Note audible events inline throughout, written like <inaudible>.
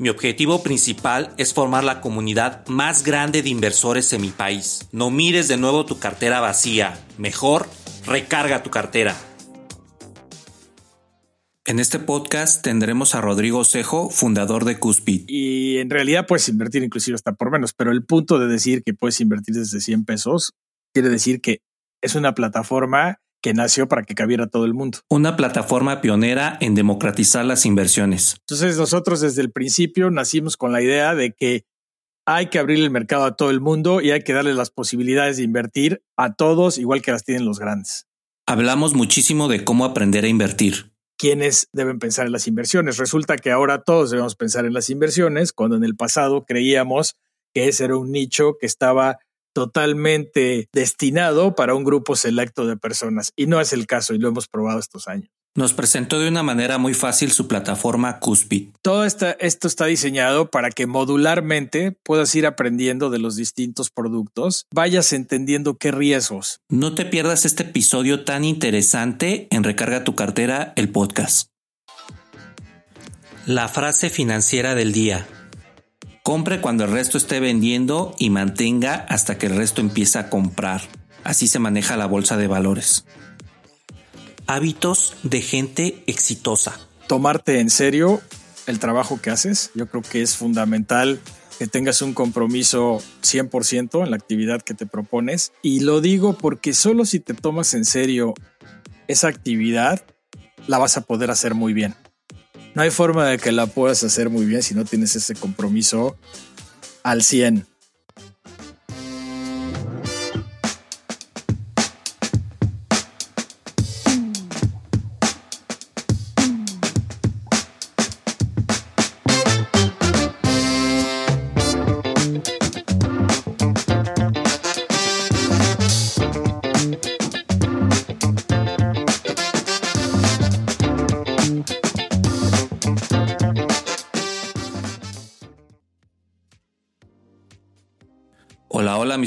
Mi objetivo principal es formar la comunidad más grande de inversores en mi país. No mires de nuevo tu cartera vacía. Mejor, recarga tu cartera. En este podcast tendremos a Rodrigo Cejo, fundador de Cuspid. Y en realidad puedes invertir inclusive hasta por menos, pero el punto de decir que puedes invertir desde 100 pesos quiere decir que es una plataforma que nació para que cabiera todo el mundo. Una plataforma pionera en democratizar las inversiones. Entonces nosotros desde el principio nacimos con la idea de que hay que abrir el mercado a todo el mundo y hay que darle las posibilidades de invertir a todos igual que las tienen los grandes. Hablamos muchísimo de cómo aprender a invertir. ¿Quiénes deben pensar en las inversiones? Resulta que ahora todos debemos pensar en las inversiones, cuando en el pasado creíamos que ese era un nicho que estaba totalmente destinado para un grupo selecto de personas. Y no es el caso y lo hemos probado estos años. Nos presentó de una manera muy fácil su plataforma Cuspid. Todo esto está diseñado para que modularmente puedas ir aprendiendo de los distintos productos, vayas entendiendo qué riesgos. No te pierdas este episodio tan interesante en Recarga tu cartera, el podcast. La frase financiera del día. Compre cuando el resto esté vendiendo y mantenga hasta que el resto empiece a comprar. Así se maneja la bolsa de valores. Hábitos de gente exitosa. Tomarte en serio el trabajo que haces. Yo creo que es fundamental que tengas un compromiso 100% en la actividad que te propones. Y lo digo porque solo si te tomas en serio esa actividad, la vas a poder hacer muy bien. No hay forma de que la puedas hacer muy bien si no tienes ese compromiso al 100.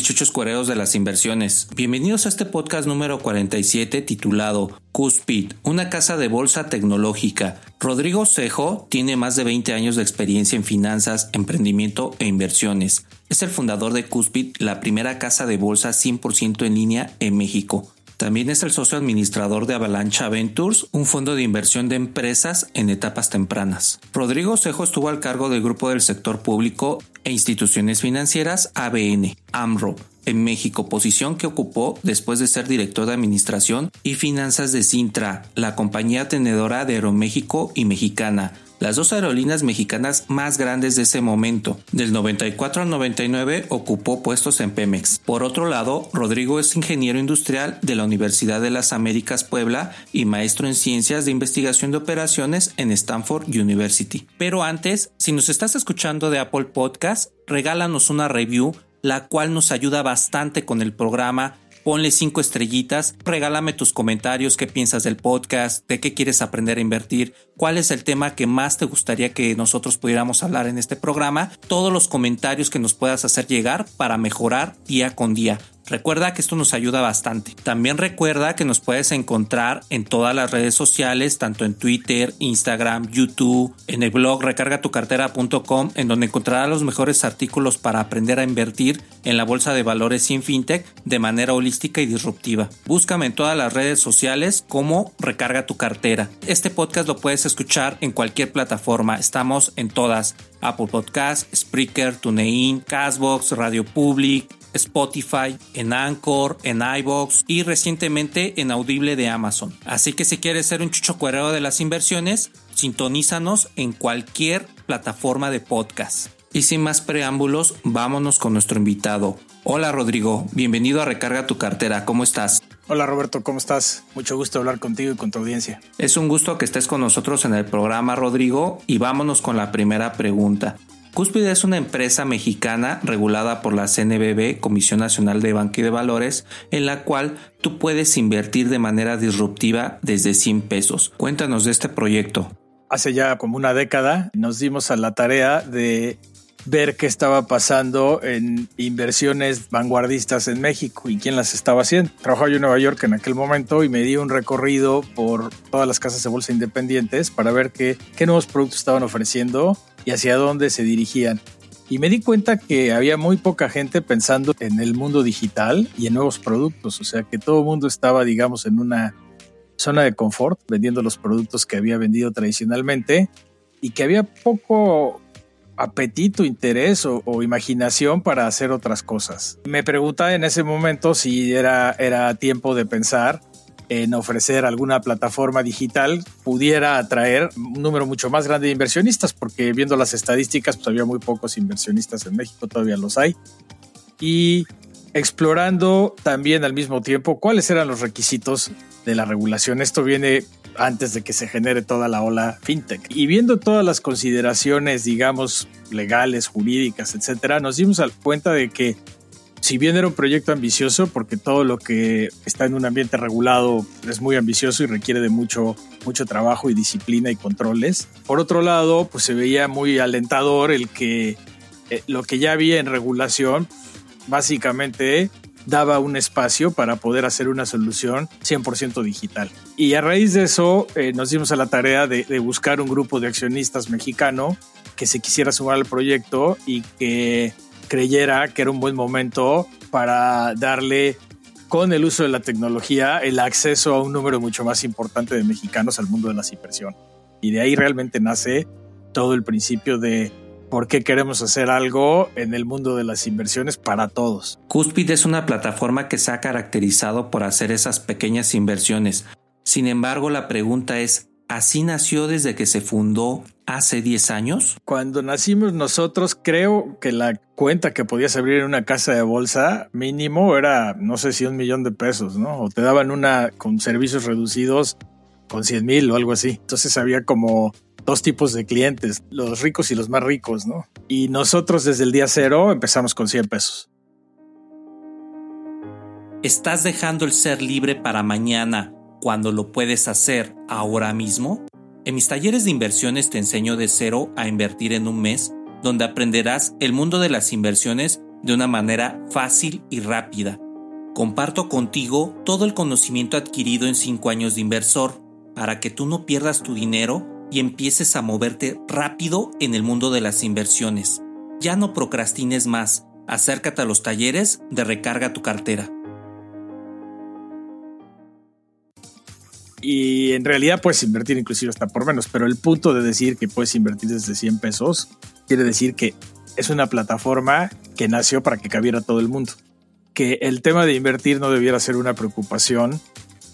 Chuchos de las inversiones. Bienvenidos a este podcast número 47 titulado Cuspid, una casa de bolsa tecnológica. Rodrigo Cejo tiene más de 20 años de experiencia en finanzas, emprendimiento e inversiones. Es el fundador de Cuspid, la primera casa de bolsa 100% en línea en México. También es el socio administrador de Avalancha Ventures, un fondo de inversión de empresas en etapas tempranas. Rodrigo Cejo estuvo al cargo del grupo del sector público e instituciones financieras ABN, AMRO, en México, posición que ocupó después de ser director de Administración y Finanzas de Sintra, la compañía tenedora de Aeroméxico y Mexicana, las dos aerolíneas mexicanas más grandes de ese momento. Del 94 al 99 ocupó puestos en Pemex. Por otro lado, Rodrigo es ingeniero industrial de la Universidad de las Américas Puebla y maestro en ciencias de investigación de operaciones en Stanford University. Pero antes, si nos estás escuchando de Apple Podcast, regálanos una review la cual nos ayuda bastante con el programa ponle cinco estrellitas, regálame tus comentarios, qué piensas del podcast, de qué quieres aprender a invertir, cuál es el tema que más te gustaría que nosotros pudiéramos hablar en este programa, todos los comentarios que nos puedas hacer llegar para mejorar día con día. Recuerda que esto nos ayuda bastante. También recuerda que nos puedes encontrar en todas las redes sociales, tanto en Twitter, Instagram, YouTube, en el blog recargatucartera.com, en donde encontrarás los mejores artículos para aprender a invertir en la bolsa de valores sin fintech de manera holística y disruptiva. Búscame en todas las redes sociales como Recarga tu cartera. Este podcast lo puedes escuchar en cualquier plataforma. Estamos en todas. Apple Podcast, Spreaker, TuneIn, Castbox, Radio Public, Spotify, en Anchor, en iBox y recientemente en Audible de Amazon. Así que si quieres ser un chucho cuerero de las inversiones, sintonízanos en cualquier plataforma de podcast. Y sin más preámbulos, vámonos con nuestro invitado. Hola Rodrigo, bienvenido a Recarga tu cartera, ¿cómo estás? Hola Roberto, ¿cómo estás? Mucho gusto hablar contigo y con tu audiencia. Es un gusto que estés con nosotros en el programa Rodrigo y vámonos con la primera pregunta. Cúspide es una empresa mexicana regulada por la CNBB, Comisión Nacional de Banca y de Valores, en la cual tú puedes invertir de manera disruptiva desde 100 pesos. Cuéntanos de este proyecto. Hace ya como una década nos dimos a la tarea de ver qué estaba pasando en inversiones vanguardistas en México y quién las estaba haciendo. Trabajaba yo en Nueva York en aquel momento y me di un recorrido por todas las casas de bolsa independientes para ver qué, qué nuevos productos estaban ofreciendo y hacia dónde se dirigían. Y me di cuenta que había muy poca gente pensando en el mundo digital y en nuevos productos. O sea, que todo el mundo estaba, digamos, en una zona de confort vendiendo los productos que había vendido tradicionalmente y que había poco apetito, interés o, imaginación para hacer otras cosas. Me preguntaba en ese momento si era, era tiempo de pensar en ofrecer alguna plataforma digital pudiera atraer un número mucho más grande de inversionistas, porque viendo las estadísticas, pues había muy pocos inversionistas en México, todavía los hay. Y explorando también al mismo tiempo cuáles eran los requisitos de la regulación. Esto viene antes de que se genere toda la ola fintech. Y viendo todas las consideraciones, digamos, legales, jurídicas, etcétera, nos dimos cuenta de que si bien era un proyecto ambicioso, porque todo lo que está en un ambiente regulado es muy ambicioso y requiere de mucho, mucho trabajo y disciplina y controles. Por otro lado, pues se veía muy alentador el que eh, lo que ya había en regulación, básicamente daba un espacio para poder hacer una solución 100% digital. Y a raíz de eso eh, nos dimos a la tarea de, buscar un grupo de accionistas mexicano que se quisiera sumar al proyecto y que creyera que era un buen momento para darle con el uso de la tecnología el acceso a un número mucho más importante de mexicanos al mundo de la inversión. Y de ahí realmente nace todo el principio de por qué queremos hacer algo en el mundo de las inversiones para todos. Cuspid es una plataforma que se ha caracterizado por hacer esas pequeñas inversiones. Sin embargo, la pregunta es, ¿así nació desde que se fundó hace 10 años? Cuando nacimos nosotros, creo que la cuenta que podías abrir en una casa de bolsa mínimo era, no sé si un millón de pesos, ¿no? O te daban una con servicios reducidos con 100 mil o algo así. Entonces había como dos tipos de clientes, los ricos y los más ricos, ¿no? Y nosotros desde el día cero empezamos con 100 pesos. ¿Estás dejando el ser libre para mañana cuando lo puedes hacer ahora mismo? En mis talleres de inversiones te enseño de cero a invertir en un mes, donde aprenderás el mundo de las inversiones de una manera fácil y rápida. Comparto contigo todo el conocimiento adquirido en 5 años de inversor, para que tú no pierdas tu dinero y empieces a moverte rápido en el mundo de las inversiones. Ya no procrastines más, acércate a los talleres de recarga tu cartera. y en realidad puedes invertir inclusive hasta por menos, pero el punto de decir que puedes invertir desde 100 pesos quiere decir que es una plataforma que nació para que cabiera todo el mundo. Que el tema de invertir no debiera ser una preocupación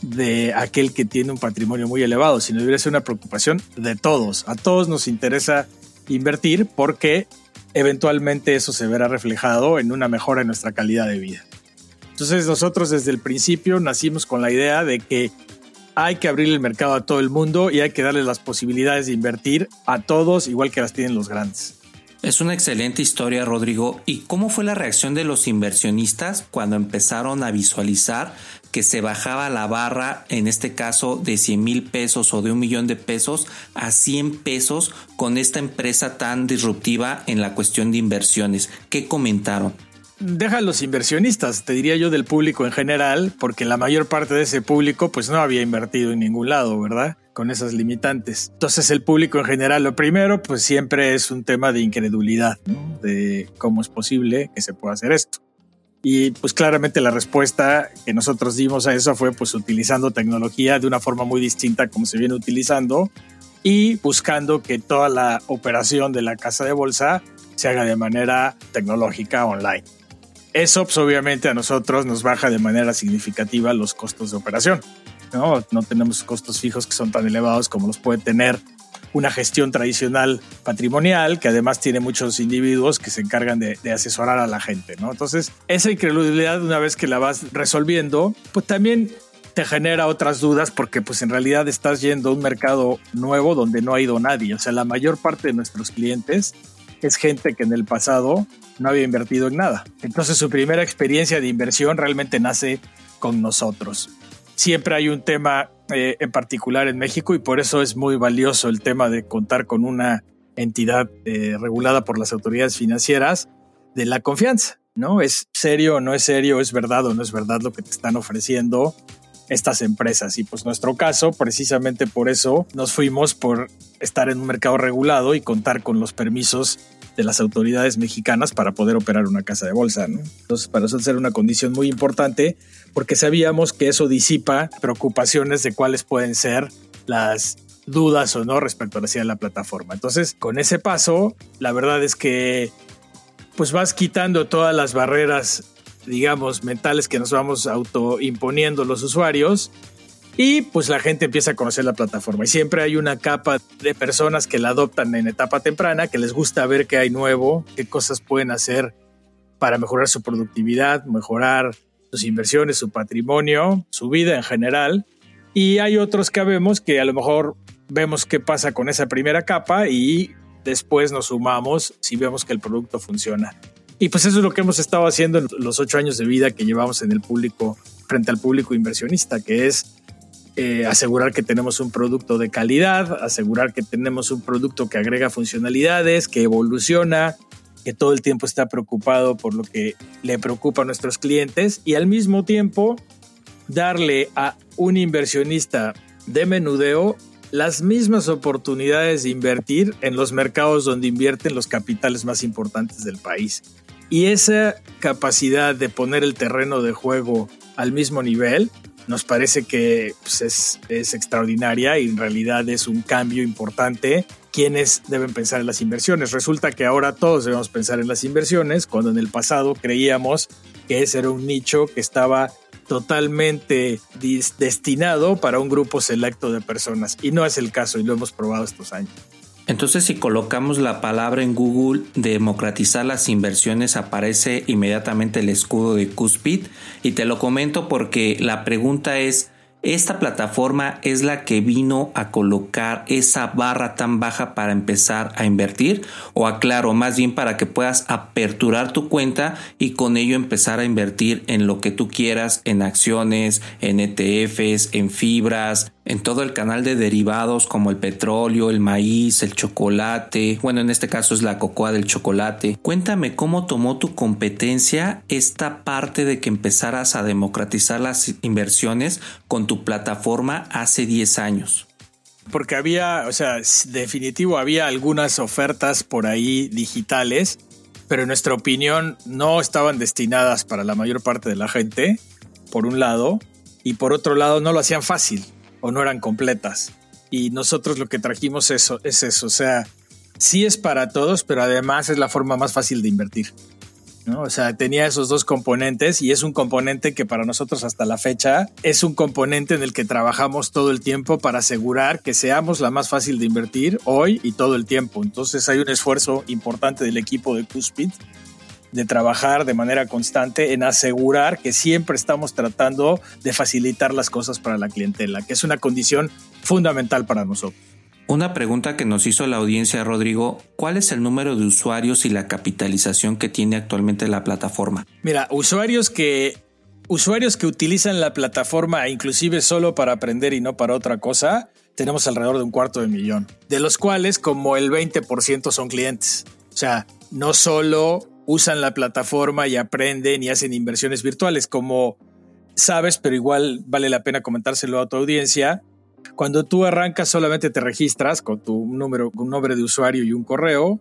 de aquel que tiene un patrimonio muy elevado, sino debería ser una preocupación de todos. A todos nos interesa invertir porque eventualmente eso se verá reflejado en una mejora en nuestra calidad de vida. Entonces nosotros desde el principio nacimos con la idea de que hay que abrir el mercado a todo el mundo y hay que darle las posibilidades de invertir a todos igual que las tienen los grandes. Es una excelente historia, Rodrigo. ¿Y cómo fue la reacción de los inversionistas cuando empezaron a visualizar que se bajaba la barra, en este caso de 100 mil pesos o de un millón de pesos a 100 pesos con esta empresa tan disruptiva en la cuestión de inversiones? ¿Qué comentaron? deja a los inversionistas, te diría yo del público en general, porque la mayor parte de ese público pues no había invertido en ningún lado, ¿verdad? Con esas limitantes. Entonces el público en general, lo primero pues siempre es un tema de incredulidad, ¿no? De cómo es posible que se pueda hacer esto. Y pues claramente la respuesta que nosotros dimos a eso fue pues utilizando tecnología de una forma muy distinta como se viene utilizando y buscando que toda la operación de la casa de bolsa se haga de manera tecnológica online. Eso pues, obviamente a nosotros nos baja de manera significativa los costos de operación. ¿no? no tenemos costos fijos que son tan elevados como los puede tener una gestión tradicional patrimonial que además tiene muchos individuos que se encargan de, asesorar a la gente, ¿no? Entonces, esa incredulidad una vez que la vas resolviendo, pues también te genera otras dudas porque pues en realidad estás yendo a un mercado nuevo donde no ha ido nadie, o sea, la mayor parte de nuestros clientes es gente que en el pasado no había invertido en nada. Entonces su primera experiencia de inversión realmente nace con nosotros. Siempre hay un tema eh, en particular en México y por eso es muy valioso el tema de contar con una entidad eh, regulada por las autoridades financieras de la confianza, ¿no? ¿Es serio o no es serio? ¿Es verdad o no es verdad lo que te están ofreciendo? estas empresas. Y pues nuestro caso, precisamente por eso nos fuimos por estar en un mercado regulado y contar con los permisos de las autoridades mexicanas para poder operar una casa de bolsa. Entonces, para eso era una condición muy importante porque sabíamos que eso disipa preocupaciones de cuáles pueden ser las dudas o no respecto a la, la plataforma. Entonces, con ese paso, la verdad es que pues vas quitando todas las barreras digamos, mentales que nos vamos autoimponiendo los usuarios. Y pues la gente empieza a conocer la plataforma. Y siempre hay una capa de personas que la adoptan en etapa temprana, que les gusta ver qué hay nuevo, qué cosas pueden hacer para mejorar su productividad, mejorar sus inversiones, su patrimonio, su vida en general. Y hay otros que vemos que a lo mejor vemos qué pasa con esa primera capa y después nos sumamos si vemos que el producto funciona. Y pues eso es lo que hemos estado haciendo en los ocho años de vida que llevamos en el público, frente al público inversionista, que es eh, asegurar que tenemos un producto de calidad, asegurar que tenemos un producto que agrega funcionalidades, que evoluciona, que todo el tiempo está preocupado por lo que le preocupa a nuestros clientes y al mismo tiempo darle a un inversionista de menudeo las mismas oportunidades de invertir en los mercados donde invierten los capitales más importantes del país. Y esa capacidad de poner el terreno de juego al mismo nivel nos parece que pues, es, es, extraordinaria y en realidad es un cambio importante. Quienes deben pensar en las inversiones? Resulta que ahora todos debemos pensar en las inversiones, cuando en el pasado creíamos que ese era un nicho que estaba totalmente destinado para un grupo selecto de personas. Y no es el caso y lo hemos probado estos años. Entonces si colocamos la palabra en Google democratizar las inversiones aparece inmediatamente el escudo de Cuspid. Y te lo comento porque la pregunta es esta plataforma es la que vino a colocar esa barra tan baja para empezar a invertir o aclaro más bien para que puedas aperturar tu cuenta y con ello empezar a invertir en lo que tú quieras en acciones, en ETFs, en fibras, en todo el canal de derivados como el petróleo, el maíz, el chocolate, bueno, en este caso es la cocoa del chocolate. Cuéntame cómo tomó tu competencia esta parte de que empezaras a democratizar las inversiones con tu plataforma hace 10 años. Porque había, o sea, definitivo, había algunas ofertas por ahí digitales, pero en nuestra opinión no estaban destinadas para la mayor parte de la gente, por un lado, y por otro lado no lo hacían fácil o no eran completas. Y nosotros lo que trajimos eso, es eso, o sea, sí es para todos, pero además es la forma más fácil de invertir. ¿no? O sea, tenía esos dos componentes y es un componente que para nosotros hasta la fecha es un componente en el que trabajamos todo el tiempo para asegurar que seamos la más fácil de invertir hoy y todo el tiempo. Entonces hay un esfuerzo importante del equipo de Cuspid de trabajar de manera constante en asegurar que siempre estamos tratando de facilitar las cosas para la clientela, que es una condición fundamental para nosotros. Una pregunta que nos hizo la audiencia, Rodrigo, ¿cuál es el número de usuarios y la capitalización que tiene actualmente la plataforma? Mira, usuarios que usuarios que utilizan la plataforma inclusive solo para aprender y no para otra cosa, tenemos alrededor de un cuarto de millón, de los cuales como el 20% son clientes. O sea, no solo usan la plataforma y aprenden y hacen inversiones virtuales, como sabes, pero igual vale la pena comentárselo a tu audiencia. Cuando tú arrancas solamente te registras con tu número, un nombre de usuario y un correo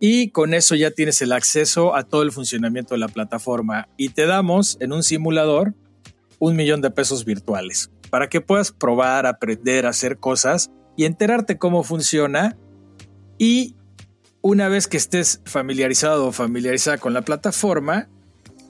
y con eso ya tienes el acceso a todo el funcionamiento de la plataforma y te damos en un simulador un millón de pesos virtuales para que puedas probar, aprender, hacer cosas y enterarte cómo funciona y una vez que estés familiarizado o familiarizada con la plataforma,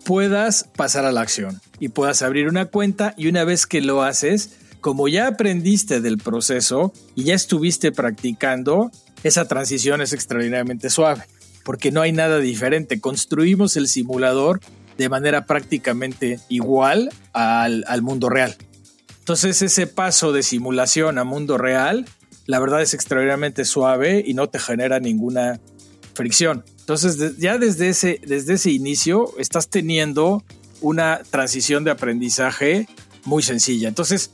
puedas pasar a la acción y puedas abrir una cuenta y una vez que lo haces, como ya aprendiste del proceso y ya estuviste practicando, esa transición es extraordinariamente suave, porque no hay nada diferente. Construimos el simulador de manera prácticamente igual al, al mundo real. Entonces ese paso de simulación a mundo real la verdad es extraordinariamente suave y no te genera ninguna fricción. Entonces, ya desde ese, desde ese inicio estás teniendo una transición de aprendizaje muy sencilla. Entonces,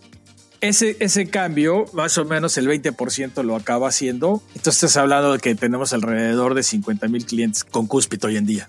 ese, ese cambio, más o menos el 20% lo acaba haciendo. Entonces, estás hablando de que tenemos alrededor de 50 mil clientes con Cuspit hoy en día.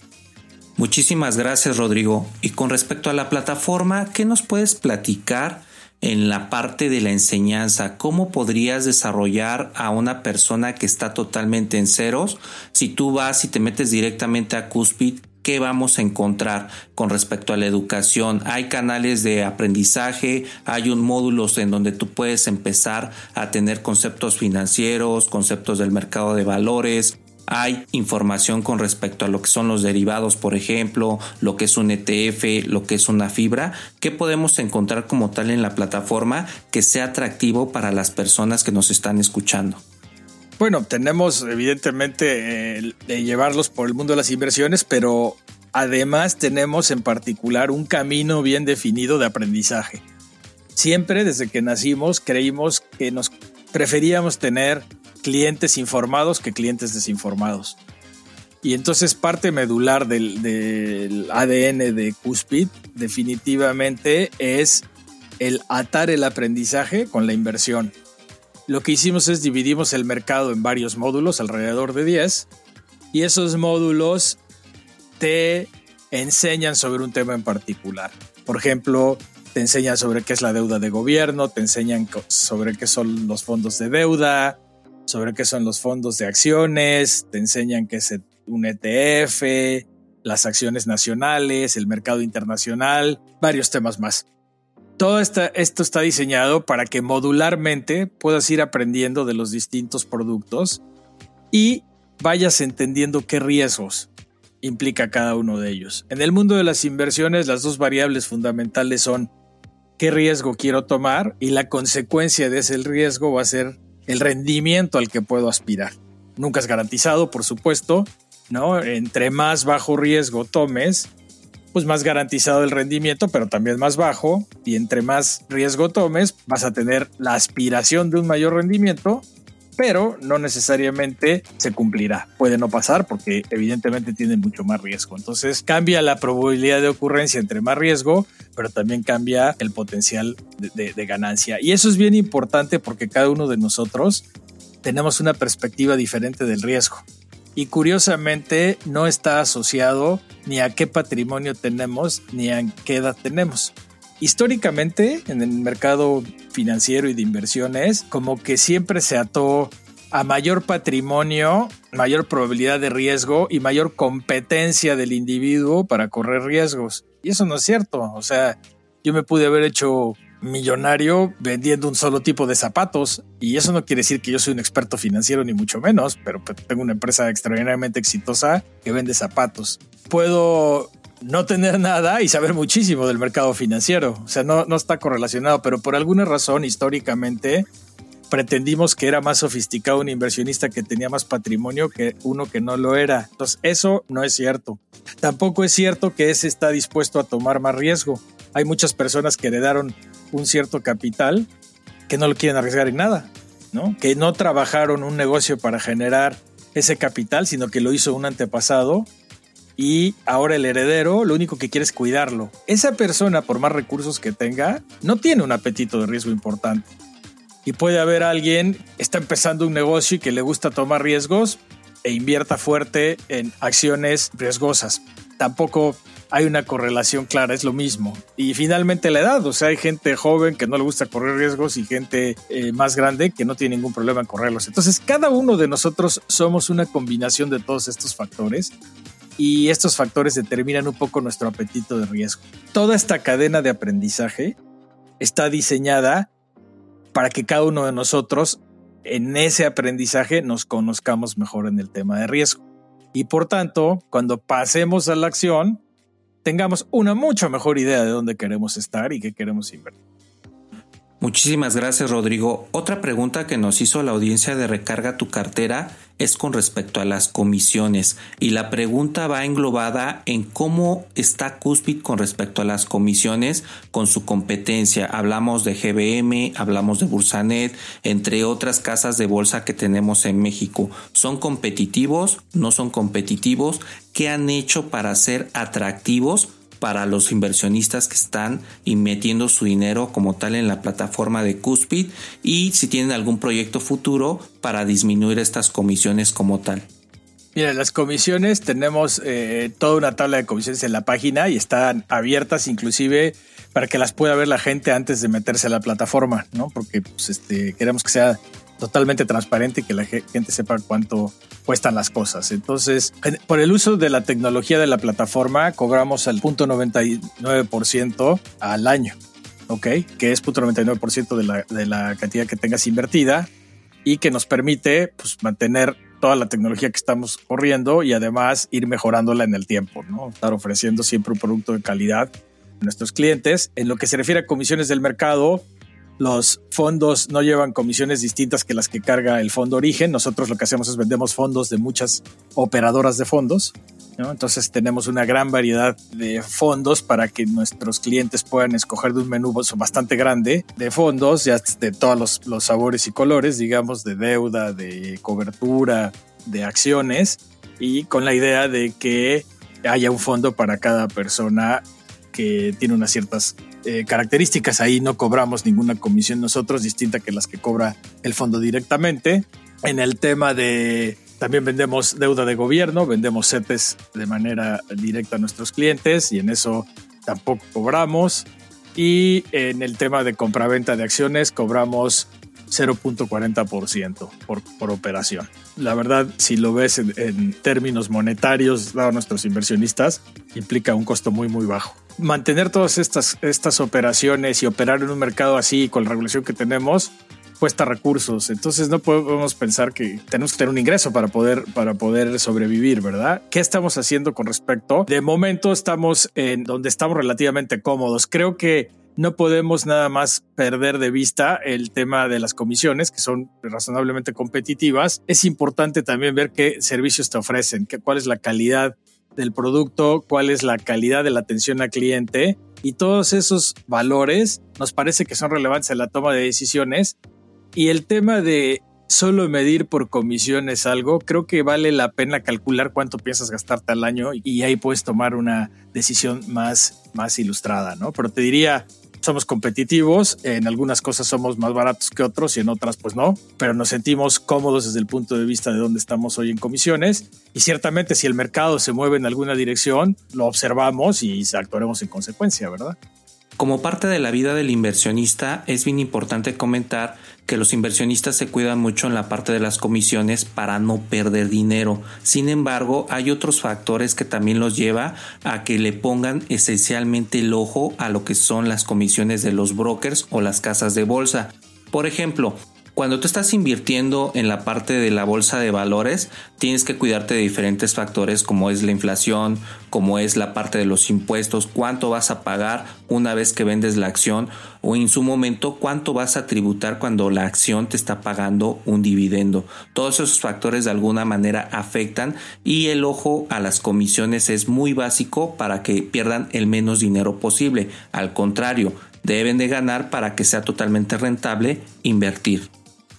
Muchísimas gracias, Rodrigo. Y con respecto a la plataforma, ¿qué nos puedes platicar en la parte de la enseñanza? ¿Cómo podrías desarrollar a una persona que está totalmente en ceros? Si tú vas y te metes directamente a Cuspid, ¿qué vamos a encontrar con respecto a la educación? Hay canales de aprendizaje, hay un módulos en donde tú puedes empezar a tener conceptos financieros, conceptos del mercado de valores, hay información con respecto a lo que son los derivados, por ejemplo, lo que es un ETF, lo que es una fibra, ¿qué podemos encontrar como tal en la plataforma que sea atractivo para las personas que nos están escuchando. Bueno, tenemos evidentemente de llevarlos por el mundo de las inversiones, pero además tenemos en particular un camino bien definido de aprendizaje. Siempre desde que nacimos creímos que nos preferíamos tener clientes informados que clientes desinformados. Y entonces parte medular del, ADN de Cuspid definitivamente es el atar el aprendizaje con la inversión. Lo que hicimos es dividimos el mercado en varios módulos, alrededor de 10, y esos módulos te enseñan sobre un tema en particular. Por ejemplo, te enseñan sobre qué es la deuda de gobierno, te enseñan sobre qué son los fondos de deuda, sobre qué son los fondos de acciones, te enseñan qué es un ETF, las acciones nacionales, el mercado internacional, varios temas más. Todo esto está diseñado para que modularmente puedas ir aprendiendo de los distintos productos y vayas entendiendo qué riesgos implica cada uno de ellos. En el mundo de las inversiones, las dos variables fundamentales son qué riesgo quiero tomar y la consecuencia de ese riesgo va a ser el rendimiento al que puedo aspirar. Nunca es garantizado, por supuesto, ¿no? Entre más bajo riesgo tomes, pues más garantizado el rendimiento, pero también más bajo. Y entre más riesgo tomes, vas a tener la aspiración de un mayor rendimiento, pero no necesariamente se cumplirá. Puede no pasar porque evidentemente tiene mucho más riesgo. Entonces cambia la probabilidad de ocurrencia entre más riesgo, pero también cambia el potencial de, ganancia. Y eso es bien importante porque cada uno de nosotros tenemos una perspectiva diferente del riesgo. Y curiosamente no está asociado ni a qué patrimonio tenemos ni a qué edad tenemos históricamente en el mercado financiero y de inversiones, como que siempre se ató a mayor patrimonio, mayor probabilidad de riesgo y mayor competencia del individuo para correr riesgos. Y eso no es cierto. O sea, yo me pude haber hecho millonario vendiendo un solo tipo de zapatos. Y eso no quiere decir que yo soy un experto financiero, ni mucho menos, pero tengo una empresa extraordinariamente exitosa que vende zapatos. Puedo no tener nada y saber muchísimo del mercado financiero. O sea, no, no está correlacionado, pero por alguna razón históricamente pretendimos que era más sofisticado un inversionista que tenía más patrimonio que uno que no lo era. Entonces, eso no es cierto. Tampoco es cierto que ese está dispuesto a tomar más riesgo. Hay muchas personas que heredaron un cierto capital que no lo quieren arriesgar en nada, ¿no? Que no trabajaron un negocio para generar ese capital, sino que lo hizo un antepasado y ahora el heredero lo único que quiere es cuidarlo. Esa persona, por más recursos que tenga, no tiene un apetito de riesgo importante. Y puede haber alguien, está empezando un negocio y que le gusta tomar riesgos e invierta fuerte en acciones riesgosas. Tampoco hay una correlación clara, es lo mismo. Y finalmente la edad, o sea, hay gente joven que no le gusta correr riesgos y gente eh, más grande que no tiene ningún problema en correrlos. Entonces, cada uno de nosotros somos una combinación de todos estos factores y estos factores determinan un poco nuestro apetito de riesgo. Toda esta cadena de aprendizaje está diseñada para que cada uno de nosotros en ese aprendizaje nos conozcamos mejor en el tema de riesgo. Y por tanto, cuando pasemos a la acción, tengamos una mucho mejor idea de dónde queremos estar y qué queremos invertir. Muchísimas gracias Rodrigo. Otra pregunta que nos hizo la audiencia de Recarga tu cartera es con respecto a las comisiones y la pregunta va englobada en cómo está Cuspid con respecto a las comisiones con su competencia. Hablamos de GBM, hablamos de Bursanet, entre otras casas de bolsa que tenemos en México. ¿Son competitivos? ¿No son competitivos? ¿Qué han hecho para ser atractivos? Para los inversionistas que están metiendo su dinero como tal en la plataforma de Cuspid y si tienen algún proyecto futuro para disminuir estas comisiones como tal. Mira, las comisiones tenemos eh, toda una tabla de comisiones en la página y están abiertas inclusive para que las pueda ver la gente antes de meterse a la plataforma, ¿no? Porque pues, este, queremos que sea totalmente transparente y que la gente sepa cuánto cuestan las cosas. Entonces, por el uso de la tecnología de la plataforma, cobramos el punto 99% al año, ¿ok? Que es punto 99% de la, de la cantidad que tengas invertida y que nos permite pues, mantener toda la tecnología que estamos corriendo y además ir mejorándola en el tiempo, ¿no? Estar ofreciendo siempre un producto de calidad a nuestros clientes. En lo que se refiere a comisiones del mercado, los fondos no llevan comisiones distintas que las que carga el fondo origen. Nosotros lo que hacemos es vendemos fondos de muchas operadoras de fondos. Entonces tenemos una gran variedad de fondos para que nuestros clientes puedan escoger de un menú bastante grande de fondos, ya de todos los, los sabores y colores, digamos, de deuda, de cobertura, de acciones, y con la idea de que haya un fondo para cada persona que tiene unas ciertas eh, características. Ahí no cobramos ninguna comisión nosotros, distinta que las que cobra el fondo directamente. En el tema de también vendemos deuda de gobierno, vendemos CETES de manera directa a nuestros clientes y en eso tampoco cobramos. Y en el tema de compraventa de acciones cobramos 0.40% por, por operación. La verdad, si lo ves en, en términos monetarios, dado a nuestros inversionistas, implica un costo muy, muy bajo mantener todas estas, estas operaciones y operar en un mercado así con la regulación que tenemos cuesta recursos. Entonces no podemos pensar que tenemos que tener un ingreso para poder, para poder sobrevivir, ¿verdad? ¿Qué estamos haciendo con respecto? De momento estamos en donde estamos relativamente cómodos. Creo que no podemos nada más perder de vista el tema de las comisiones, que son razonablemente competitivas. Es importante también ver qué servicios te ofrecen, qué, cuál es la calidad del producto, cuál es la calidad de la atención al cliente y todos esos valores nos parece que son relevantes en la toma de decisiones. Y el tema de solo medir por comisiones algo, creo que vale la pena calcular cuánto piensas gastarte al año y ahí puedes tomar una decisión más, más ilustrada, ¿no? Pero te diría, somos competitivos, en algunas cosas somos más baratos que otros y en otras pues no, pero nos sentimos cómodos desde el punto de vista de dónde estamos hoy en comisiones y ciertamente si el mercado se mueve en alguna dirección, lo observamos y actuaremos en consecuencia, ¿verdad? Como parte de la vida del inversionista, es bien importante comentar que los inversionistas se cuidan mucho en la parte de las comisiones para no perder dinero. Sin embargo, hay otros factores que también los lleva a que le pongan esencialmente el ojo a lo que son las comisiones de los brokers o las casas de bolsa. Por ejemplo, cuando tú estás invirtiendo en la parte de la bolsa de valores, tienes que cuidarte de diferentes factores como es la inflación, como es la parte de los impuestos, cuánto vas a pagar una vez que vendes la acción o en su momento cuánto vas a tributar cuando la acción te está pagando un dividendo. Todos esos factores de alguna manera afectan y el ojo a las comisiones es muy básico para que pierdan el menos dinero posible. Al contrario, deben de ganar para que sea totalmente rentable invertir.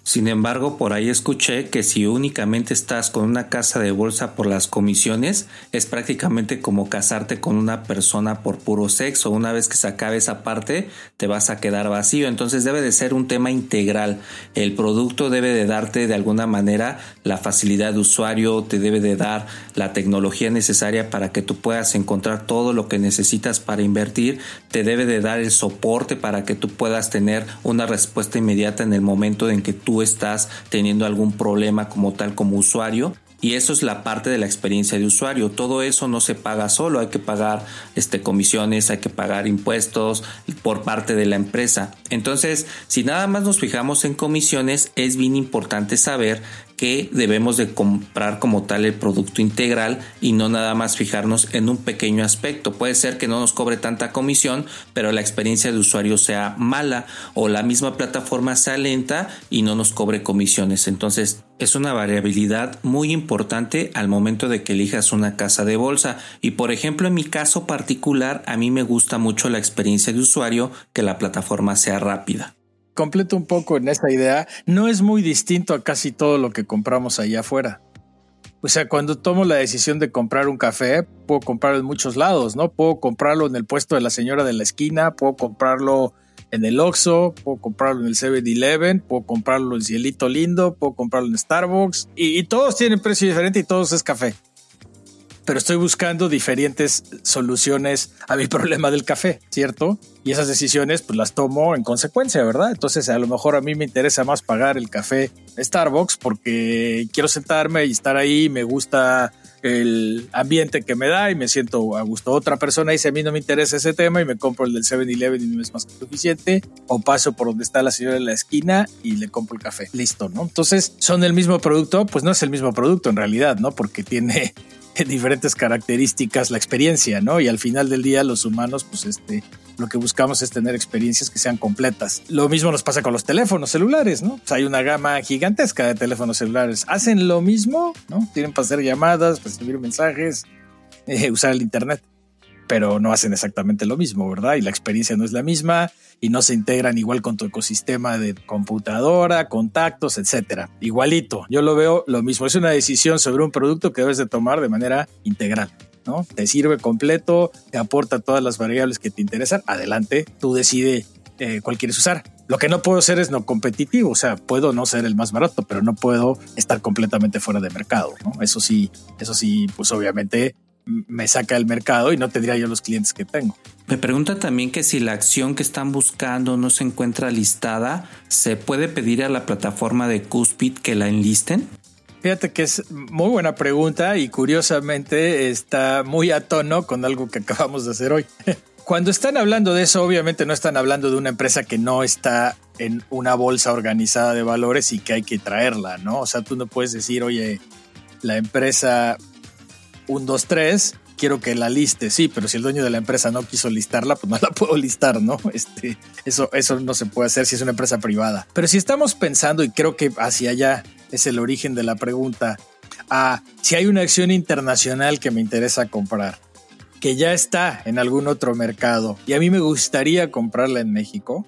Sin embargo, por ahí escuché que si únicamente estás con una casa de bolsa por las comisiones, es prácticamente como casarte con una persona por puro sexo. Una vez que se acabe esa parte, te vas a quedar vacío. Entonces debe de ser un tema integral. El producto debe de darte de alguna manera la facilidad de usuario, te debe de dar la tecnología necesaria para que tú puedas encontrar todo lo que necesitas para invertir, te debe de dar el soporte para que tú puedas tener una respuesta inmediata en el momento en que tú estás teniendo algún problema como tal como usuario y eso es la parte de la experiencia de usuario. Todo eso no se paga solo, hay que pagar este, comisiones, hay que pagar impuestos por parte de la empresa. Entonces, si nada más nos fijamos en comisiones, es bien importante saber que debemos de comprar como tal el producto integral y no nada más fijarnos en un pequeño aspecto. Puede ser que no nos cobre tanta comisión, pero la experiencia de usuario sea mala o la misma plataforma sea lenta y no nos cobre comisiones. Entonces es una variabilidad muy importante al momento de que elijas una casa de bolsa y por ejemplo en mi caso particular a mí me gusta mucho la experiencia de usuario que la plataforma sea rápida completo un poco en esta idea, no es muy distinto a casi todo lo que compramos allá afuera. O sea, cuando tomo la decisión de comprar un café, puedo comprarlo en muchos lados, ¿no? Puedo comprarlo en el puesto de la señora de la esquina, puedo comprarlo en el Oxxo, puedo comprarlo en el 7-Eleven, puedo comprarlo en Cielito Lindo, puedo comprarlo en Starbucks y, y todos tienen precio diferente y todos es café pero estoy buscando diferentes soluciones a mi <laughs> problema del café, ¿cierto? Y esas decisiones pues las tomo en consecuencia, ¿verdad? Entonces a lo mejor a mí me interesa más pagar el café Starbucks porque quiero sentarme y estar ahí, me gusta el ambiente que me da y me siento a gusto. Otra persona dice a mí no me interesa ese tema y me compro el del 7-Eleven y no es más que suficiente. O paso por donde está la señora en la esquina y le compro el café. Listo, ¿no? Entonces, ¿son el mismo producto? Pues no es el mismo producto en realidad, ¿no? Porque tiene <laughs> diferentes características la experiencia, ¿no? Y al final del día los humanos, pues este, lo que buscamos es tener experiencias que sean completas. Lo mismo nos pasa con los teléfonos celulares, ¿no? hay una gama gigantesca de teléfonos celulares. Hacen lo mismo, ¿no? Tienen para hacer llamadas, para escribir mensajes, <laughs> eh, usar el Internet, pero no hacen exactamente lo mismo, ¿verdad? Y la experiencia no es la misma y no se integran igual con tu ecosistema de computadora, contactos, etcétera. Igualito, yo lo veo lo mismo. Es una decisión sobre un producto que debes de tomar de manera integral. ¿no? Te sirve completo, te aporta todas las variables que te interesan. Adelante, tú decide eh, cuál quieres usar. Lo que no puedo hacer es no competitivo, o sea, puedo no ser el más barato, pero no puedo estar completamente fuera de mercado, ¿no? Eso sí, eso sí, pues obviamente me saca del mercado y no tendría yo los clientes que tengo. Me pregunta también que si la acción que están buscando no se encuentra listada, ¿se puede pedir a la plataforma de Cuspid que la enlisten? Fíjate que es muy buena pregunta y curiosamente está muy a tono con algo que acabamos de hacer hoy. <laughs> Cuando están hablando de eso, obviamente no están hablando de una empresa que no está en una bolsa organizada de valores y que hay que traerla, ¿no? O sea, tú no puedes decir, oye, la empresa un, dos, tres, quiero que la liste, sí, pero si el dueño de la empresa no quiso listarla, pues no la <laughs> puedo listar, ¿no? Este, eso, eso no se puede hacer si es una empresa privada. Pero si estamos pensando, y creo que hacia allá es el origen de la pregunta, a si hay una acción internacional que me interesa comprar, que ya está en algún otro mercado, y a mí me gustaría comprarla en México,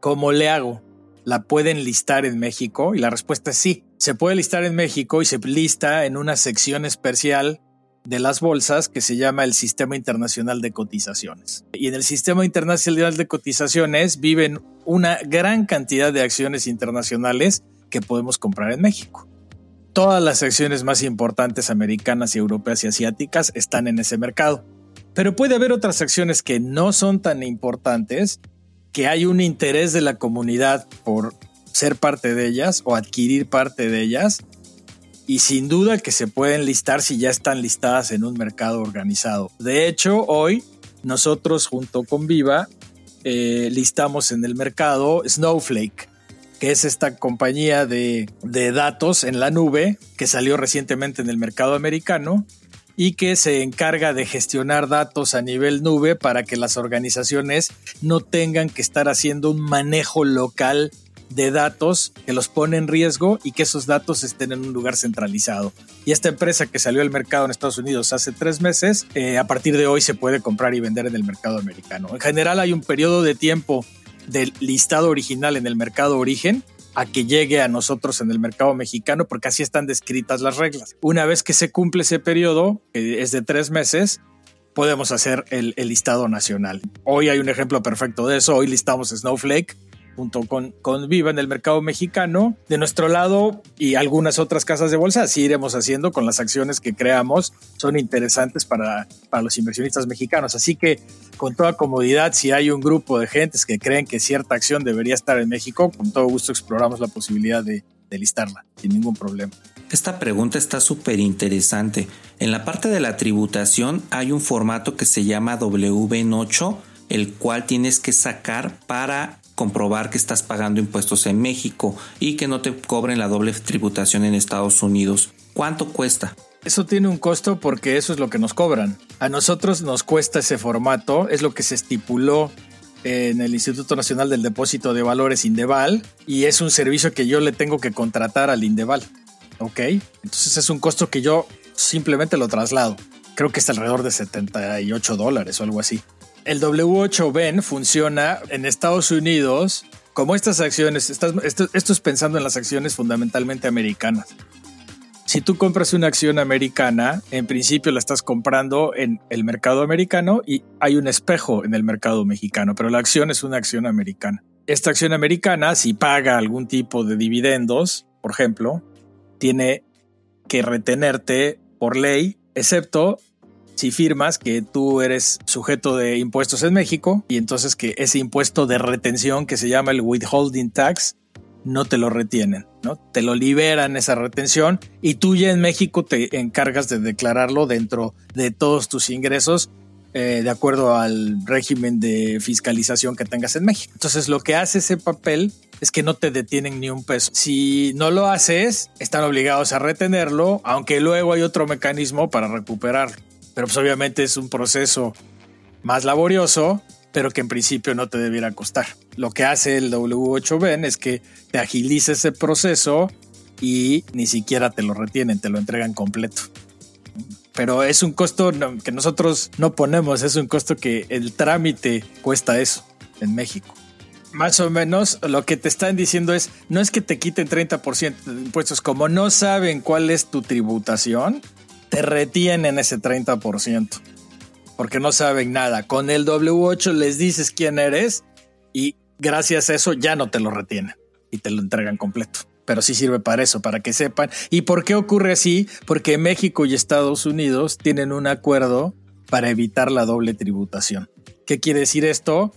¿cómo le hago? ¿La pueden listar en México? Y la respuesta es sí. Se puede listar en México y se lista en una sección especial de las bolsas que se llama el Sistema Internacional de Cotizaciones. Y en el Sistema Internacional de Cotizaciones viven una gran cantidad de acciones internacionales que podemos comprar en México. Todas las acciones más importantes americanas y europeas y asiáticas están en ese mercado. Pero puede haber otras acciones que no son tan importantes, que hay un interés de la comunidad por ser parte de ellas o adquirir parte de ellas y sin duda que se pueden listar si ya están listadas en un mercado organizado. De hecho, hoy nosotros junto con Viva eh, listamos en el mercado Snowflake, que es esta compañía de, de datos en la nube que salió recientemente en el mercado americano y que se encarga de gestionar datos a nivel nube para que las organizaciones no tengan que estar haciendo un manejo local de datos que los pone en riesgo y que esos datos estén en un lugar centralizado. Y esta empresa que salió al mercado en Estados Unidos hace tres meses, eh, a partir de hoy se puede comprar y vender en el mercado americano. En general hay un periodo de tiempo del listado original en el mercado origen a que llegue a nosotros en el mercado mexicano, porque así están descritas las reglas. Una vez que se cumple ese periodo, que es de tres meses, podemos hacer el, el listado nacional. Hoy hay un ejemplo perfecto de eso. Hoy listamos Snowflake junto con, con Viva en el mercado mexicano. De nuestro lado y algunas otras casas de bolsa, así iremos haciendo con las acciones que creamos. Son interesantes para, para los inversionistas mexicanos. Así que con toda comodidad, si hay un grupo de gentes que creen que cierta acción debería estar en México, con todo gusto exploramos la posibilidad de, de listarla sin ningún problema. Esta pregunta está súper interesante. En la parte de la tributación hay un formato que se llama WN8, el cual tienes que sacar para comprobar que estás pagando impuestos en México y que no te cobren la doble tributación en Estados Unidos. ¿Cuánto cuesta? Eso tiene un costo porque eso es lo que nos cobran. A nosotros nos cuesta ese formato, es lo que se estipuló en el Instituto Nacional del Depósito de Valores Indeval y es un servicio que yo le tengo que contratar al Indeval. ¿Ok? Entonces es un costo que yo simplemente lo traslado. Creo que está alrededor de 78 dólares o algo así. El W8BEN funciona en Estados Unidos como estas acciones. esto, esto es pensando en las acciones fundamentalmente americanas. Si tú compras una acción americana, en principio la estás comprando en el mercado americano y hay un espejo en el mercado mexicano, pero la acción es una acción americana. Esta acción americana, si paga algún tipo de dividendos, por ejemplo, tiene que retenerte por ley, excepto si firmas que tú eres sujeto de impuestos en México y entonces que ese impuesto de retención que se llama el withholding tax no te lo retienen, ¿no? Te lo liberan esa retención y tú ya en México te encargas de declararlo dentro de todos tus ingresos eh, de acuerdo al régimen de fiscalización que tengas en México. Entonces lo que hace ese papel es que no te detienen ni un peso. Si no lo haces, están obligados a retenerlo, aunque luego hay otro mecanismo para recuperarlo. Pero pues obviamente es un proceso más laborioso pero que en principio no te debiera costar. Lo que hace el W8BEN es que te agiliza ese proceso y ni siquiera te lo retienen, te lo entregan completo. Pero es un costo que nosotros no ponemos, es un costo que el trámite cuesta eso en México. Más o menos lo que te están diciendo es, no es que te quiten 30% de impuestos, como no saben cuál es tu tributación, te retienen ese 30% porque no saben nada. Con el W8 les dices quién eres y gracias a eso ya no te lo retienen y te lo entregan completo. Pero sí sirve para eso, para que sepan. ¿Y por qué ocurre así? Porque México y Estados Unidos tienen un acuerdo para evitar la doble tributación. ¿Qué quiere decir esto?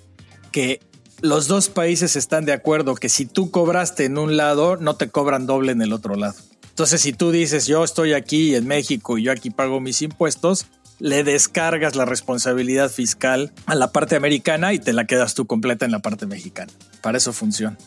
Que los dos países están de acuerdo que si tú cobraste en un lado, no te cobran doble en el otro lado. Entonces, si tú dices, yo estoy aquí en México y yo aquí pago mis impuestos, le descargas la responsabilidad fiscal a la parte americana y te la quedas tú completa en la parte mexicana. Para eso funciona.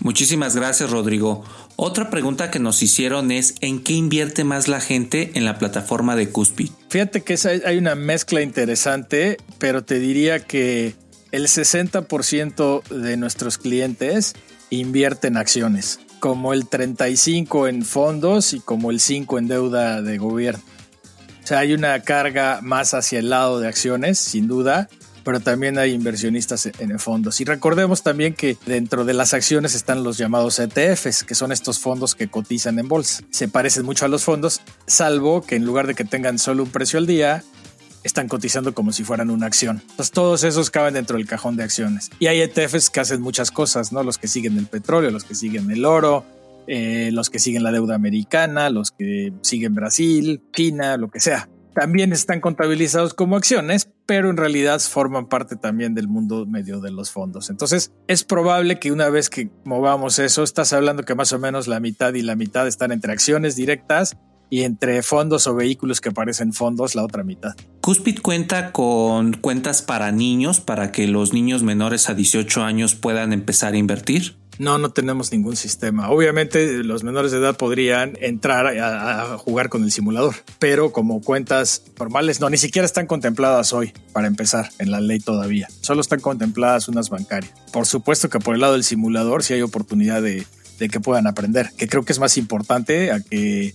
Muchísimas gracias, Rodrigo. Otra pregunta que nos hicieron es ¿en qué invierte más la gente en la plataforma de Cuspi? Fíjate que hay una mezcla interesante, pero te diría que el 60% de nuestros clientes invierten en acciones, como el 35 en fondos y como el 5 en deuda de gobierno. O sea, hay una carga más hacia el lado de acciones, sin duda, pero también hay inversionistas en fondos. Y recordemos también que dentro de las acciones están los llamados ETFs, que son estos fondos que cotizan en bolsa. Se parecen mucho a los fondos, salvo que en lugar de que tengan solo un precio al día, están cotizando como si fueran una acción. Entonces todos esos caben dentro del cajón de acciones. Y hay ETFs que hacen muchas cosas, ¿no? Los que siguen el petróleo, los que siguen el oro, eh, los que siguen la deuda americana, los que siguen Brasil, China, lo que sea. También están contabilizados como acciones, pero en realidad forman parte también del mundo medio de los fondos. Entonces, es probable que una vez que movamos eso, estás hablando que más o menos la mitad y la mitad están entre acciones directas y entre fondos o vehículos que parecen fondos la otra mitad. Cuspid cuenta con cuentas para niños para que los niños menores a 18 años puedan empezar a invertir. No, no tenemos ningún sistema. Obviamente los menores de edad podrían entrar a, jugar con el simulador, pero como cuentas normales no, ni siquiera están contempladas hoy para empezar en la ley todavía. Solo están contempladas unas bancarias. Por supuesto que por el lado del simulador sí hay oportunidad de, de que puedan aprender, que creo que es más importante a que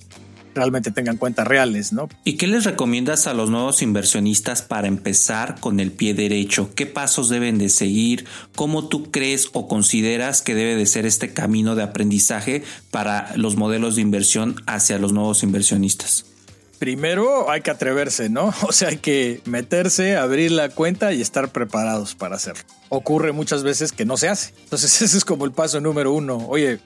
realmente tengan cuentas reales, ¿no? ¿Y qué les recomiendas a los nuevos inversionistas para empezar con el pie derecho? ¿Qué pasos deben de seguir? ¿Cómo tú crees o consideras que debe de ser este camino de aprendizaje para los modelos de inversión hacia los nuevos inversionistas? Primero hay que atreverse, ¿no? <laughs> O sea, hay que meterse, abrir la cuenta y estar preparados para hacerlo. Ocurre muchas veces que no se hace. Entonces <laughs> ese es como el paso número uno. Oye,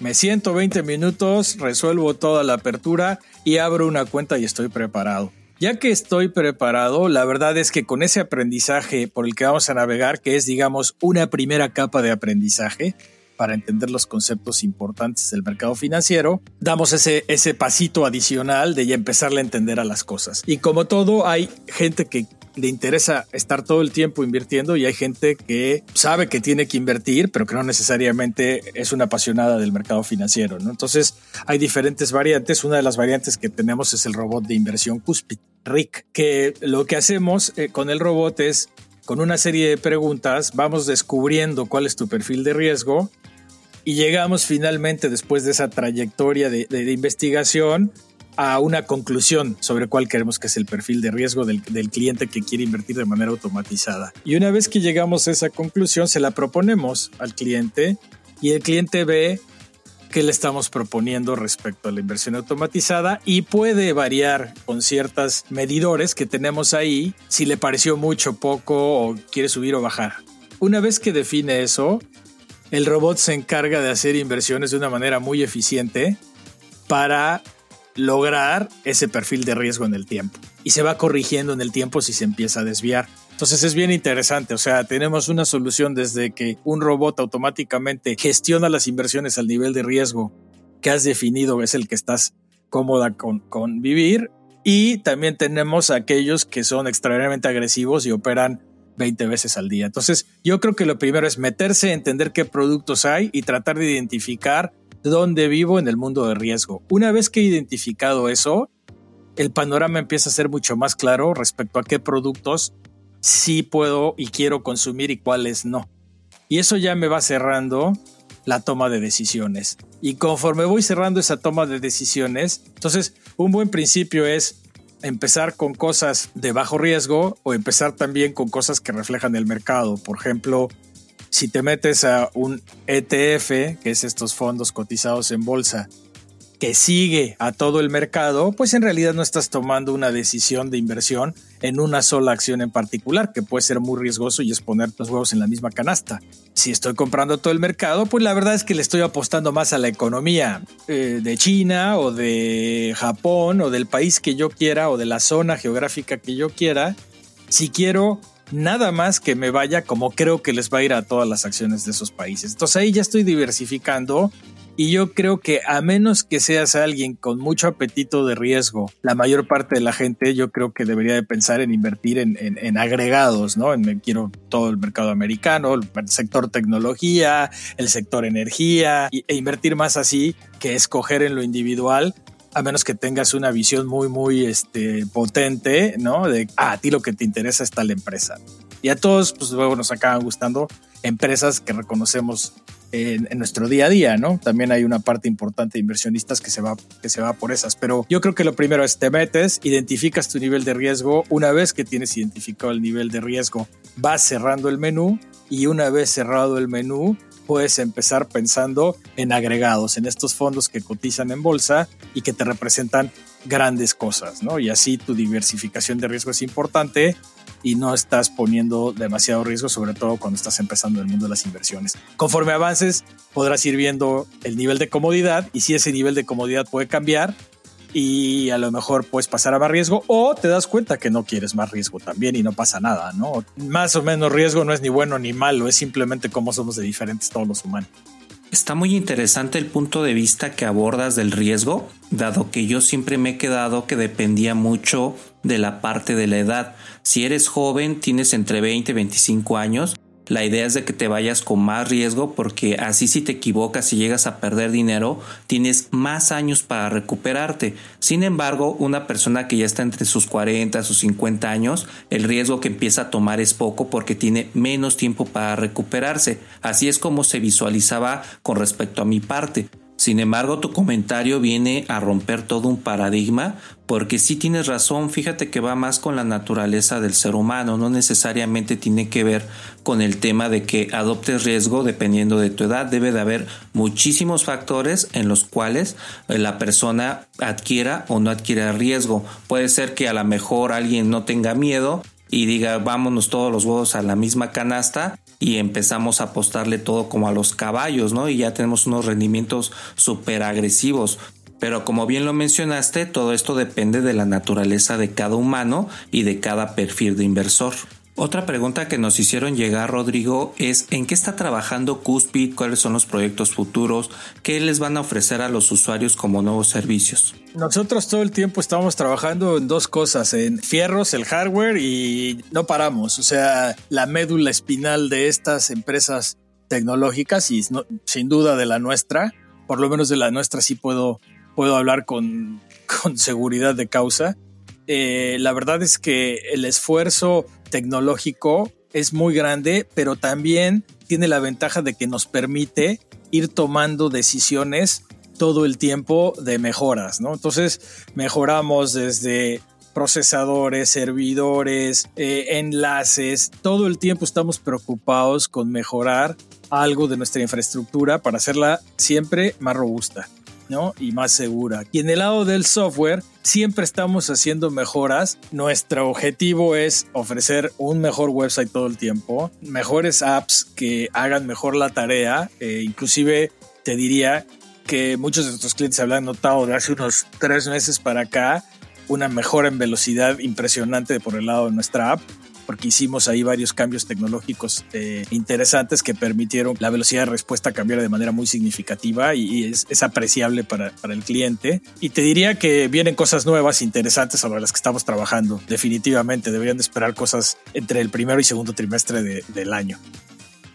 me siento 20 minutos, resuelvo toda la apertura y abro una cuenta y estoy preparado. Ya que estoy preparado, la verdad es que con ese aprendizaje por el que vamos a navegar, que es digamos una primera capa de aprendizaje, para entender los conceptos importantes del mercado financiero, damos ese, ese pasito adicional de empezarle a entender a las cosas. Y como todo, hay gente que le interesa estar todo el tiempo invirtiendo y hay gente que sabe que tiene que invertir, pero que no necesariamente es una apasionada del mercado financiero. ¿no? Entonces hay diferentes variantes. Una de las variantes que tenemos es el robot de inversión Cuspid, RIC, que lo que hacemos eh, con el robot es, con una serie de preguntas, vamos descubriendo cuál es tu perfil de riesgo y llegamos finalmente, después de esa trayectoria de, de investigación, a una conclusión sobre cuál queremos que es el perfil de riesgo del, cliente que quiere invertir de manera automatizada. Y una vez que llegamos a esa conclusión, se la proponemos al cliente y el cliente ve qué le estamos proponiendo respecto a la inversión automatizada y puede variar con ciertos medidores que tenemos ahí si le pareció mucho, poco o quiere subir o bajar. Una vez que define eso, el robot se encarga de hacer inversiones de una manera muy eficiente para lograr ese perfil de riesgo en el tiempo. Y se va corrigiendo en el tiempo si se empieza a desviar. Entonces es bien interesante, o sea, tenemos una solución desde que un robot automáticamente gestiona las inversiones al nivel de riesgo que has definido, es el que estás cómoda con, con vivir. Y también tenemos aquellos que son extraordinariamente agresivos y operan 20 veces al día. Entonces, yo creo que lo primero es meterse, entender qué productos hay y tratar de identificar dónde vivo en el mundo de riesgo. Una vez que he identificado eso, el panorama empieza a ser mucho más claro respecto a qué productos sí puedo y quiero consumir y cuáles no. Y eso ya me va cerrando la toma de decisiones. Y conforme voy cerrando esa toma de decisiones, entonces un buen principio es empezar con cosas de bajo riesgo o empezar también con cosas que reflejan el mercado. Por ejemplo, si te metes a un ETF, que es estos fondos cotizados en bolsa, que sigue a todo el mercado, pues en realidad no estás tomando una decisión de inversión en una sola acción en particular, que puede ser muy riesgoso y es poner los huevos en la misma canasta. Si estoy comprando todo el mercado, pues la verdad es que le estoy apostando más a la economía eh, de China o de Japón o del país que yo quiera o de la zona geográfica que yo quiera. Si quiero nada más que me vaya como creo que les va a ir a todas las acciones de esos países. Entonces ahí ya estoy diversificando y yo creo que a menos que seas alguien con mucho apetito de riesgo, la mayor parte de la gente yo creo que debería de pensar en invertir en, agregados, ¿no? En, quiero todo el mercado americano, el sector tecnología, el sector energía e invertir más así que escoger en lo individual a menos que tengas una visión muy, muy este, potente, ¿no? De, ah, a ti lo que te interesa es tal empresa. Y a todos, pues luego nos acaban gustando empresas que reconocemos en, nuestro día a día, ¿no? También hay una parte importante de inversionistas que se, va, que se va por esas. Pero yo creo que lo primero es te metes, identificas tu nivel de riesgo. Una vez que tienes identificado el nivel de riesgo, vas cerrando el menú y una vez cerrado el menú, puedes empezar pensando en agregados, en estos fondos que cotizan en bolsa y que te representan grandes cosas, ¿no? Y así tu diversificación de riesgo es importante y no estás poniendo demasiado riesgo, sobre todo cuando estás empezando en el mundo de las inversiones. Conforme avances, podrás ir viendo el nivel de comodidad y si ese nivel de comodidad puede cambiar, y a lo mejor puedes pasar a más riesgo o te das cuenta que no quieres más riesgo también y no pasa nada, ¿no? Más o menos riesgo no es ni bueno ni malo, es simplemente cómo somos de diferentes todos los humanos. Está muy interesante el punto de vista que abordas del riesgo, dado que yo siempre me he quedado que dependía mucho de la parte de la edad. Si eres joven, tienes entre 20 y 25 años, la idea es de que te vayas con más riesgo porque así si te equivocas y llegas a perder dinero, tienes más años para recuperarte. Sin embargo, una persona que ya está entre sus 40, sus 50 años, el riesgo que empieza a tomar es poco porque tiene menos tiempo para recuperarse. Así es como se visualizaba con respecto a mi parte. Sin embargo, tu comentario viene a romper todo un paradigma porque sí tienes razón, fíjate que va más con la naturaleza del ser humano, no necesariamente tiene que ver con el tema de que adoptes riesgo dependiendo de tu edad, debe de haber muchísimos factores en los cuales eh, la persona adquiera o no adquiera riesgo. Puede ser que a lo mejor alguien no tenga miedo y diga vámonos todos los huevos a la misma canasta y empezamos a apostarle todo como a los caballos, ¿no? Y ya tenemos unos rendimientos súper agresivos. Pero como bien lo mencionaste, todo esto depende de la naturaleza de cada humano y de cada perfil de inversor. Otra pregunta que nos hicieron llegar, Rodrigo, es ¿en qué está trabajando Cuspid? ¿Cuáles son los proyectos futuros? ¿Qué les van a ofrecer a los usuarios como nuevos servicios? Nosotros todo el tiempo estamos trabajando en dos cosas, en fierros, el hardware y no paramos. O sea, la médula espinal de estas empresas tecnológicas y sin duda de la nuestra, por lo menos de la nuestra sí puedo, puedo hablar con, con seguridad de causa. Eh, la verdad es que el esfuerzo tecnológico es muy grande, pero también tiene la ventaja de que nos permite ir tomando decisiones todo el tiempo de mejoras, ¿no? Entonces mejoramos desde procesadores, servidores, eh, enlaces, todo el tiempo estamos preocupados con mejorar algo de nuestra infraestructura para hacerla siempre más robusta. ¿No? y más segura. Y en el lado del software, siempre estamos haciendo mejoras. Nuestro objetivo es ofrecer un mejor website todo el tiempo, mejores apps que hagan mejor la tarea. Eh, inclusive te diría que muchos de nuestros clientes habían notado de hace unos tres meses para acá una mejora en velocidad impresionante por el lado de nuestra app porque hicimos ahí varios cambios tecnológicos eh, interesantes que permitieron la velocidad de respuesta cambiar de manera muy significativa y, es, apreciable para, el cliente. Y te diría que vienen cosas nuevas, interesantes sobre las que estamos trabajando. Definitivamente deberían de esperar cosas entre el primero y segundo trimestre del año.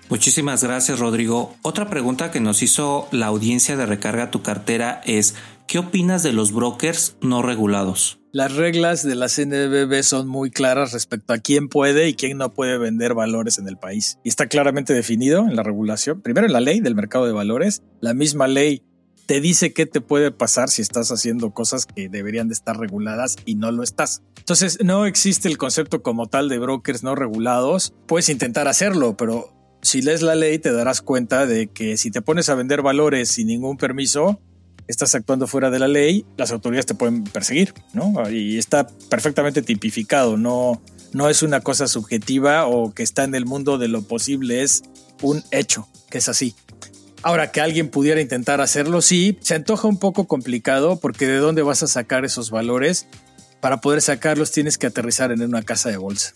Muchísimas gracias, Rodrigo. Otra pregunta que nos hizo la audiencia de Recarga tu cartera es, ¿qué opinas de los brokers no regulados? las reglas de la CNBB son muy claras respecto a quién puede y quién no puede vender valores en el país. Y está claramente definido en la regulación. Primero en la ley del mercado de valores. La misma ley te dice qué te puede pasar si estás haciendo cosas que deberían de estar reguladas y no lo estás. Entonces no existe el concepto como tal de brokers no regulados. Puedes intentar hacerlo, pero si lees la ley te darás cuenta de que si te pones a vender valores sin ningún permiso, estás actuando fuera de la ley, las autoridades te pueden perseguir, ¿no? Y está perfectamente tipificado, no, no es una cosa subjetiva o que está en el mundo de lo posible, es un hecho, que es así. Ahora que alguien pudiera intentar hacerlo, sí, se antoja un poco complicado porque de dónde vas a sacar esos valores. Para poder sacarlos tienes que aterrizar en una casa de bolsa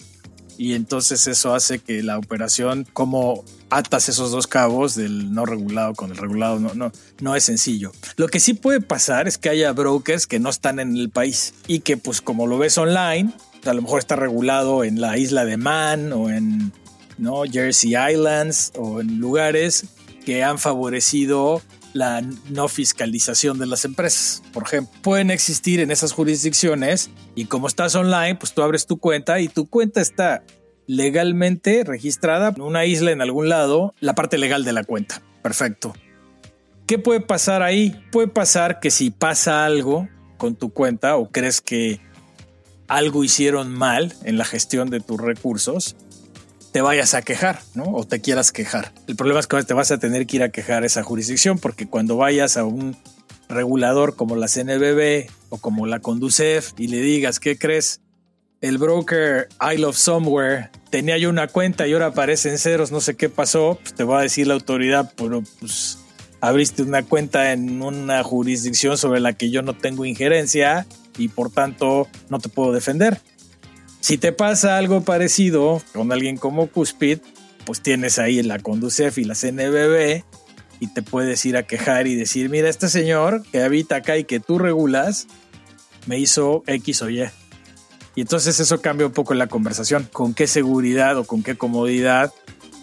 y entonces eso hace que la operación, como atas esos dos cabos del no regulado con el regulado, no, no, no es sencillo. Lo que sí puede pasar es que haya brokers que no están en el país y que pues como lo ves online, a lo mejor está regulado en la isla de Man o en ¿no? Jersey Islands o en lugares que han favorecido la no fiscalización de las empresas. Por ejemplo, pueden existir en esas jurisdicciones y como estás online, pues tú abres tu cuenta y tu cuenta está legalmente registrada en una isla en algún lado, la parte legal de la cuenta. Perfecto. ¿Qué puede pasar ahí? Puede pasar que si pasa algo con tu cuenta o crees que algo hicieron mal en la gestión de tus recursos, te vayas a quejar, ¿no? O te quieras quejar. El problema es que te vas a tener que ir a quejar a esa jurisdicción porque cuando vayas a un regulador como la CNBB o como la Conducef y le digas, ¿qué crees? El broker I Love Somewhere tenía yo una cuenta y ahora aparecen ceros, no sé qué pasó, pues te va a decir la autoridad, pero pues abriste una cuenta en una jurisdicción sobre la que yo no tengo injerencia y por tanto no te puedo defender. Si te pasa algo parecido con alguien como Cuspid, pues tienes ahí la Conducef y la CNBB y te puedes ir a quejar y decir, mira, este señor que habita acá y que tú regulas, me hizo X o Y. Y entonces eso cambia un poco la conversación. ¿Con qué seguridad o con qué comodidad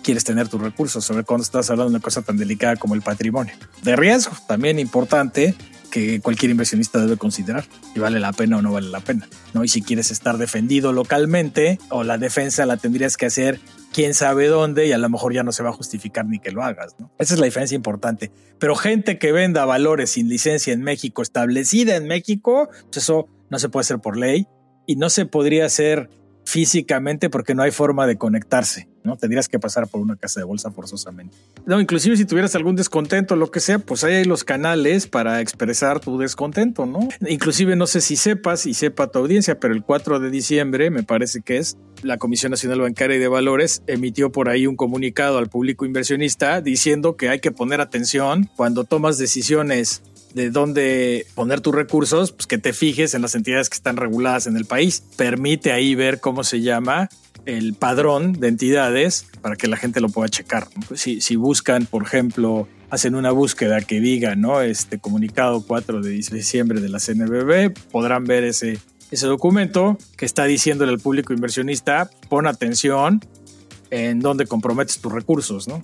quieres tener tus recursos? Sobre cuando estás hablando de una cosa tan delicada como el patrimonio. De riesgo, también importante, que cualquier inversionista debe considerar si vale la pena o no vale la pena. ¿no? Y si quieres estar defendido localmente o la defensa la tendrías que hacer quién sabe dónde y a lo mejor ya no se va a justificar ni que lo hagas. ¿no? Esa es la diferencia importante. Pero gente que venda valores sin licencia en México, establecida en México, pues eso no se puede hacer por ley y no se podría hacer físicamente porque no hay forma de conectarse, ¿no? Tendrías que pasar por una casa de bolsa forzosamente. No, inclusive si tuvieras algún descontento, lo que sea, pues ahí hay los canales para expresar tu descontento, ¿no? Inclusive no sé si sepas y sepa tu audiencia, pero el 4 de diciembre, me parece que es, la Comisión Nacional Bancaria y de Valores emitió por ahí un comunicado al público inversionista diciendo que hay que poner atención cuando tomas decisiones de dónde poner tus recursos, pues que te fijes en las entidades que están reguladas en el país. Permite ahí ver cómo se llama el padrón de entidades para que la gente lo pueda checar. Si, si buscan, por ejemplo, hacen una búsqueda que diga, ¿no? Este comunicado 4 de diciembre de la CNBB, podrán ver ese, ese documento que está diciéndole al público inversionista, pon atención en dónde comprometes tus recursos, ¿no?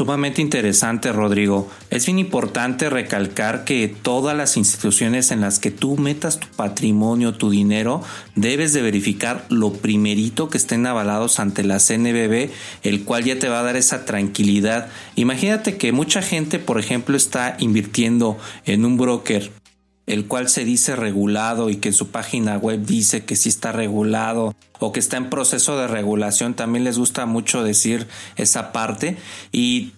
Sumamente interesante, Rodrigo. Es bien importante recalcar que todas las instituciones en las que tú metas tu patrimonio, tu dinero, debes de verificar lo primerito que estén avalados ante la CNBB, el cual ya te va a dar esa tranquilidad. Imagínate que mucha gente, por ejemplo, está invirtiendo en un broker el cual se dice regulado y que en su página web dice que sí está regulado o que está en proceso de regulación, también les gusta mucho decir esa parte y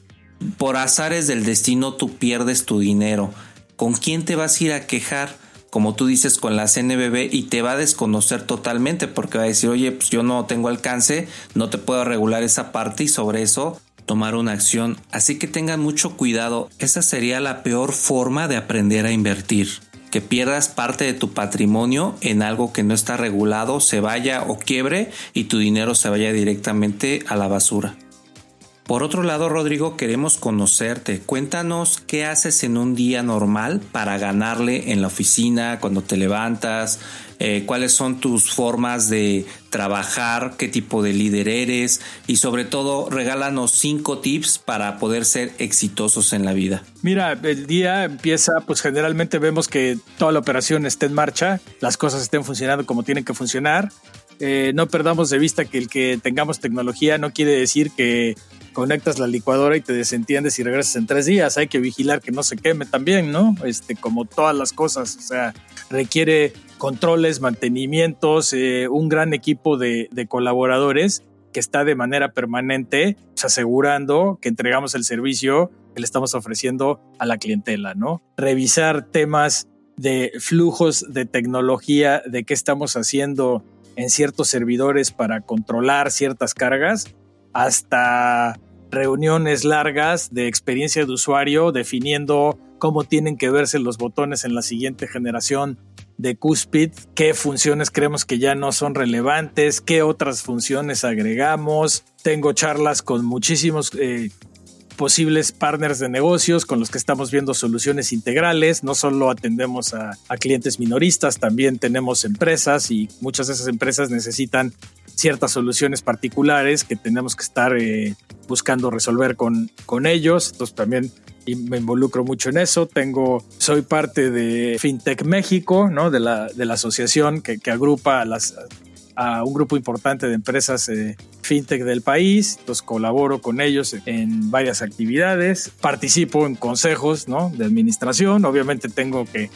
por azares del destino tú pierdes tu dinero. ¿Con quién te vas a ir a quejar? Como tú dices con la CNBB y te va a desconocer totalmente porque va a decir, oye, pues yo no tengo alcance, no te puedo regular esa parte y sobre eso tomar una acción. Así que tengan mucho cuidado, esa sería la peor forma de aprender a invertir que pierdas parte de tu patrimonio en algo que no está regulado, se vaya o quiebre y tu dinero se vaya directamente a la basura. Por otro lado, Rodrigo, queremos conocerte. Cuéntanos qué haces en un día normal para ganarle en la oficina, cuando te levantas, eh, cuáles son tus formas de trabajar, qué tipo de líder eres y sobre todo regálanos cinco tips para poder ser exitosos en la vida. Mira, el día empieza, pues generalmente vemos que toda la operación está en marcha, las cosas estén funcionando como tienen que funcionar. Eh, no perdamos de vista que el que tengamos tecnología no quiere decir que conectas la licuadora y te desentiendes y regresas en tres días. Hay que vigilar que no se queme también, ¿no? Este, como todas las cosas. O sea, requiere controles, mantenimientos, eh, un gran equipo de, colaboradores que está de manera permanente pues, asegurando que entregamos el servicio que le estamos ofreciendo a la clientela, ¿no? Revisar temas de flujos de tecnología, de qué estamos haciendo en ciertos servidores para controlar ciertas cargas, hasta reuniones largas de experiencia de usuario definiendo cómo tienen que verse los botones en la siguiente generación de Cuspid, qué funciones creemos que ya no son relevantes, qué otras funciones agregamos. Tengo charlas con muchísimos eh, posibles partners de negocios con los que estamos viendo soluciones integrales. No solo atendemos a, clientes minoristas, también tenemos empresas y muchas de esas empresas necesitan ciertas soluciones particulares que tenemos que estar eh, buscando resolver con, con ellos. Entonces también me involucro mucho en eso. Tengo, soy parte de FinTech México, ¿no? de, la, de la asociación que, agrupa a las a un grupo importante de empresas eh, fintech del país, entonces colaboro con ellos en varias actividades, participo en consejos de administración, obviamente tengo que,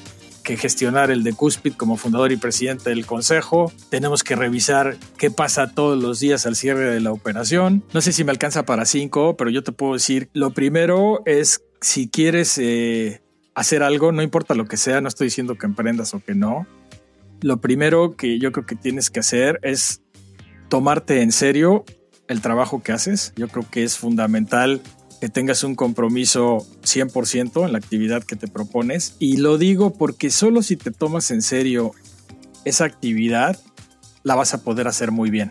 que gestionar el de Cuspid como fundador y presidente del consejo, tenemos que revisar qué pasa todos los días al cierre de la operación, no sé si me alcanza para cinco, pero yo te puedo decir, lo primero es si quieres... Eh, hacer algo, no importa lo que sea, no estoy diciendo que emprendas o que no, lo primero que yo creo que tienes que hacer es tomarte en serio el trabajo que haces. Yo creo que es fundamental que tengas un compromiso 100% en la actividad que te propones. Y lo digo porque solo si te tomas en serio esa actividad, la vas a poder hacer muy bien.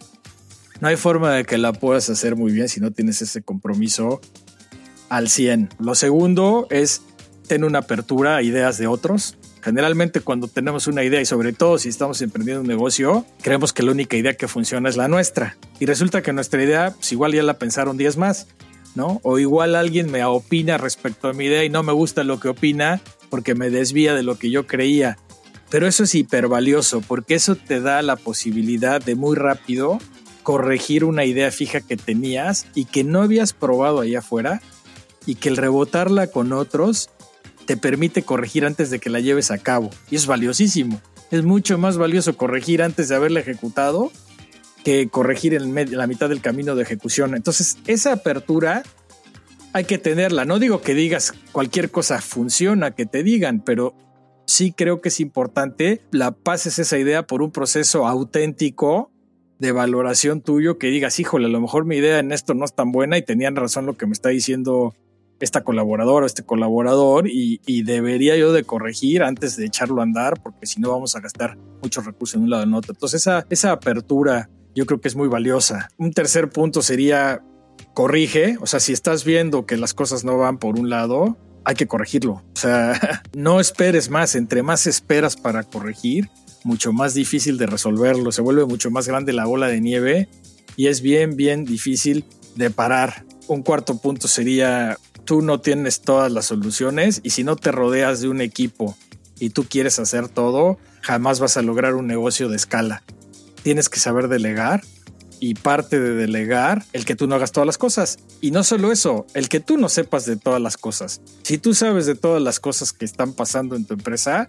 No hay forma de que la puedas hacer muy bien si no tienes ese compromiso al 100. Lo segundo es tener una apertura a ideas de otros. Generalmente cuando tenemos una idea y sobre todo si estamos emprendiendo un negocio, creemos que la única idea que funciona es la nuestra. Y resulta que nuestra idea, pues igual ya la pensaron 10 más, O igual alguien me opina respecto a mi idea y no me gusta lo que opina porque me desvía de lo que yo creía. Pero eso es hipervalioso porque eso te da la posibilidad de muy rápido corregir una idea fija que tenías y que no habías probado allá afuera y que el rebotarla con otros te permite corregir antes de que la lleves a cabo. Y es valiosísimo. Es mucho más valioso corregir antes de haberla ejecutado que corregir en la mitad del camino de ejecución. Entonces, esa apertura hay que tenerla. No digo que digas cualquier cosa funciona, que te digan, pero sí creo que es importante la pases esa idea por un proceso auténtico de valoración tuyo que digas, híjole, a lo mejor mi idea en esto no es tan buena y tenían razón lo que me está diciendo esta colaboradora o este colaborador y, debería yo de corregir antes de echarlo a andar porque si no vamos a gastar muchos recursos en un lado o en otro. Entonces esa, esa apertura yo creo que es muy valiosa. Un tercer punto sería corrige, o sea, si estás viendo que las cosas no van por un lado, hay que corregirlo. O sea, <laughs> no esperes más, entre más esperas para corregir, mucho más difícil de resolverlo, se vuelve mucho más grande la bola de nieve y es bien, bien difícil de parar. Un cuarto punto sería, tú no tienes todas las soluciones y si no te rodeas de un equipo y tú quieres hacer todo, jamás vas a lograr un negocio de escala. Tienes que saber delegar y parte de delegar el que tú no hagas todas las cosas. Y no solo eso, el que tú no sepas de todas las cosas. Si tú sabes de todas las cosas que están pasando en tu empresa,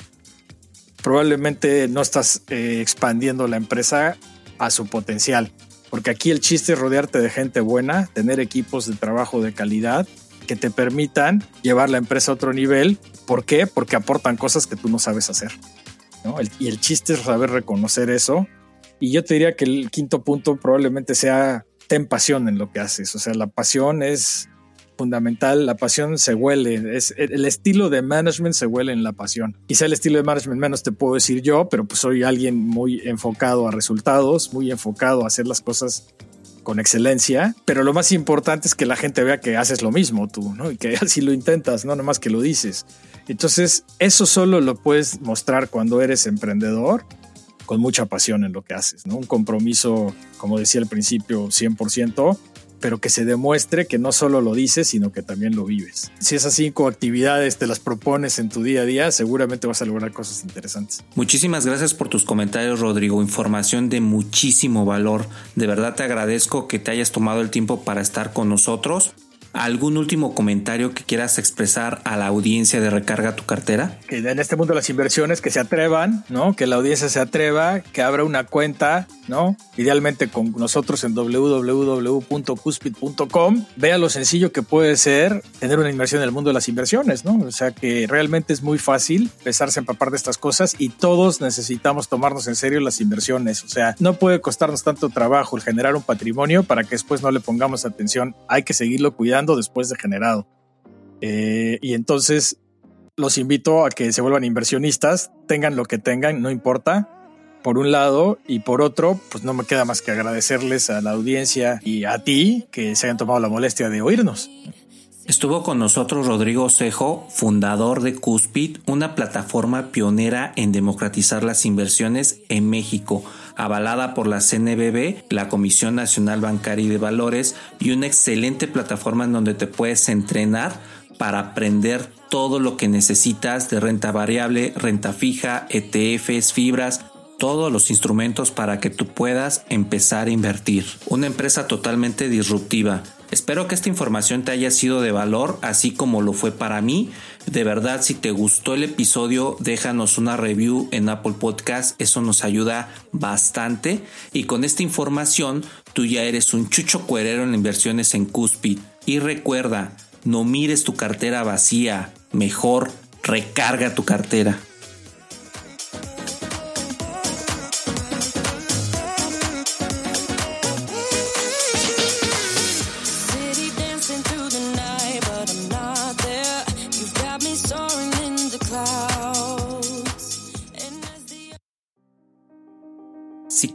probablemente no estás eh, expandiendo la empresa a su potencial. Porque aquí el chiste es rodearte de gente buena, tener equipos de trabajo de calidad que te permitan llevar la empresa a otro nivel. ¿Por qué? Porque aportan cosas que tú no sabes hacer. y el chiste es saber reconocer eso. Y yo te diría que el quinto punto probablemente sea ten pasión en lo que haces. O sea, la pasión es fundamental. La pasión se huele. Es, el estilo de management se huele en la pasión. Quizá el estilo de management menos te puedo decir yo, pero pues soy alguien muy enfocado a resultados, muy enfocado a hacer las cosas con excelencia, pero lo más importante es que la gente vea que haces lo mismo tú, ¿no? Y que <laughs> así lo intentas, no nomás que lo dices. Entonces, eso solo lo puedes mostrar cuando eres emprendedor con mucha pasión en lo que haces, ¿no? Un compromiso, como decía al principio, 100%, pero que se demuestre que no solo lo dices, sino que también lo vives. Si esas cinco actividades te las propones en tu día a día, seguramente vas a lograr cosas interesantes. Muchísimas gracias por tus comentarios, Rodrigo. Información de muchísimo valor. De verdad te agradezco que te hayas tomado el tiempo para estar con nosotros. ¿Algún último comentario que quieras expresar a la audiencia de Recarga tu cartera? Que en este mundo las inversiones que se atrevan, ¿no? Que la audiencia se atreva, que abra una cuenta, ¿no? Idealmente con nosotros en www.cuspid.com. Vea lo sencillo que puede ser tener una inversión en el mundo de las inversiones, ¿no? O sea que realmente es muy fácil empezarse a empapar de estas cosas y todos necesitamos tomarnos en serio las inversiones. O sea, no puede costarnos tanto trabajo el generar un patrimonio para que después no le pongamos atención. Hay que seguirlo cuidando después de generado. Eh, y entonces los invito a que se vuelvan inversionistas, tengan lo que tengan, no importa, por un lado, y por otro, pues no me queda más que agradecerles a la audiencia y a ti que se hayan tomado la molestia de oírnos. Estuvo con nosotros Rodrigo Cejo, fundador de Cuspid, una plataforma pionera en democratizar las inversiones en México avalada por la CNBB, la Comisión Nacional Bancaria y de Valores, y una excelente plataforma en donde te puedes entrenar para aprender todo lo que necesitas de renta variable, renta fija, ETFs, fibras, todos los instrumentos para que tú puedas empezar a invertir. Una empresa totalmente disruptiva Espero que esta información te haya sido de valor, así como lo fue para mí. De verdad, si te gustó el episodio, déjanos una review en Apple Podcast, eso nos ayuda bastante. Y con esta información, tú ya eres un chucho cuerero en inversiones en Cuspid. Y recuerda, no mires tu cartera vacía, mejor recarga tu cartera.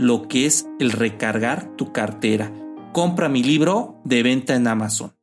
lo que es el recargar tu cartera. Compra mi libro de venta en Amazon.